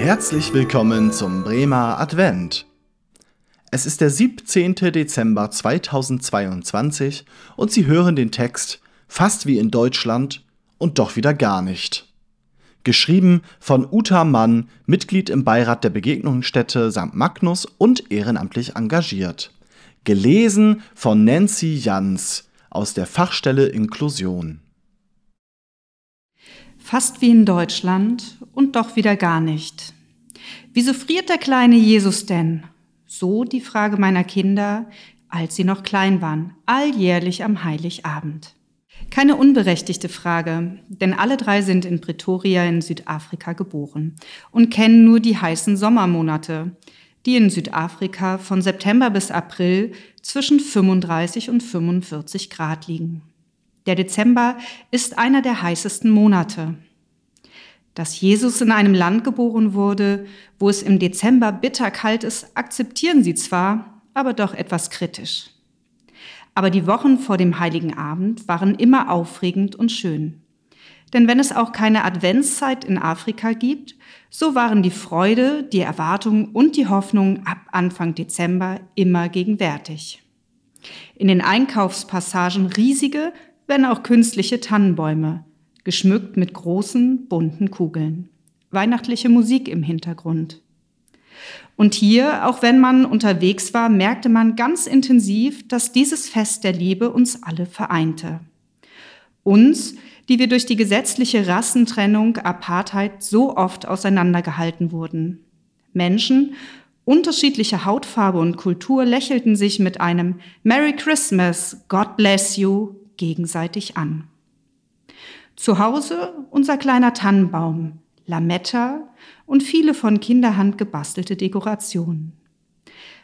Herzlich willkommen zum Bremer Advent. Es ist der 17. Dezember 2022 und Sie hören den Text Fast wie in Deutschland und doch wieder gar nicht. Geschrieben von Uta Mann, Mitglied im Beirat der Begegnungsstätte St. Magnus und ehrenamtlich engagiert. Gelesen von Nancy Jans aus der Fachstelle Inklusion. Fast wie in Deutschland und doch wieder gar nicht. Wieso friert der kleine Jesus denn? So die Frage meiner Kinder, als sie noch klein waren, alljährlich am Heiligabend. Keine unberechtigte Frage, denn alle drei sind in Pretoria in Südafrika geboren und kennen nur die heißen Sommermonate, die in Südafrika von September bis April zwischen 35 und 45 Grad liegen. Der Dezember ist einer der heißesten Monate. Dass Jesus in einem Land geboren wurde, wo es im Dezember bitterkalt ist, akzeptieren sie zwar, aber doch etwas kritisch. Aber die Wochen vor dem heiligen Abend waren immer aufregend und schön. Denn wenn es auch keine Adventszeit in Afrika gibt, so waren die Freude, die Erwartung und die Hoffnung ab Anfang Dezember immer gegenwärtig. In den Einkaufspassagen riesige, wenn auch künstliche Tannenbäume, geschmückt mit großen, bunten Kugeln. Weihnachtliche Musik im Hintergrund. Und hier, auch wenn man unterwegs war, merkte man ganz intensiv, dass dieses Fest der Liebe uns alle vereinte. Uns, die wir durch die gesetzliche Rassentrennung Apartheid so oft auseinandergehalten wurden. Menschen unterschiedlicher Hautfarbe und Kultur lächelten sich mit einem Merry Christmas, God bless you gegenseitig an. Zu Hause unser kleiner Tannenbaum, Lametta und viele von Kinderhand gebastelte Dekorationen.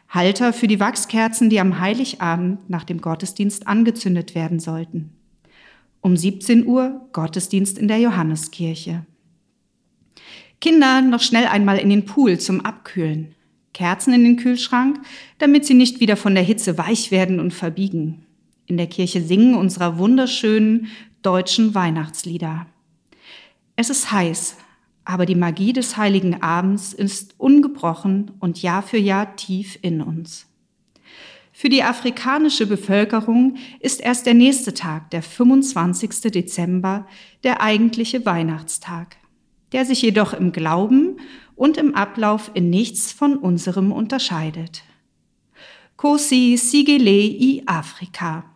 Halter für die Wachskerzen, die am Heiligabend nach dem Gottesdienst angezündet werden sollten. Um 17 Uhr Gottesdienst in der Johanneskirche. Kinder noch schnell einmal in den Pool zum Abkühlen. Kerzen in den Kühlschrank, damit sie nicht wieder von der Hitze weich werden und verbiegen. In der Kirche singen unserer wunderschönen deutschen Weihnachtslieder. Es ist heiß, aber die Magie des heiligen Abends ist ungebrochen und Jahr für Jahr tief in uns. Für die afrikanische Bevölkerung ist erst der nächste Tag, der 25. Dezember, der eigentliche Weihnachtstag, der sich jedoch im Glauben und im Ablauf in nichts von unserem unterscheidet. Kosi Sigele i Afrika.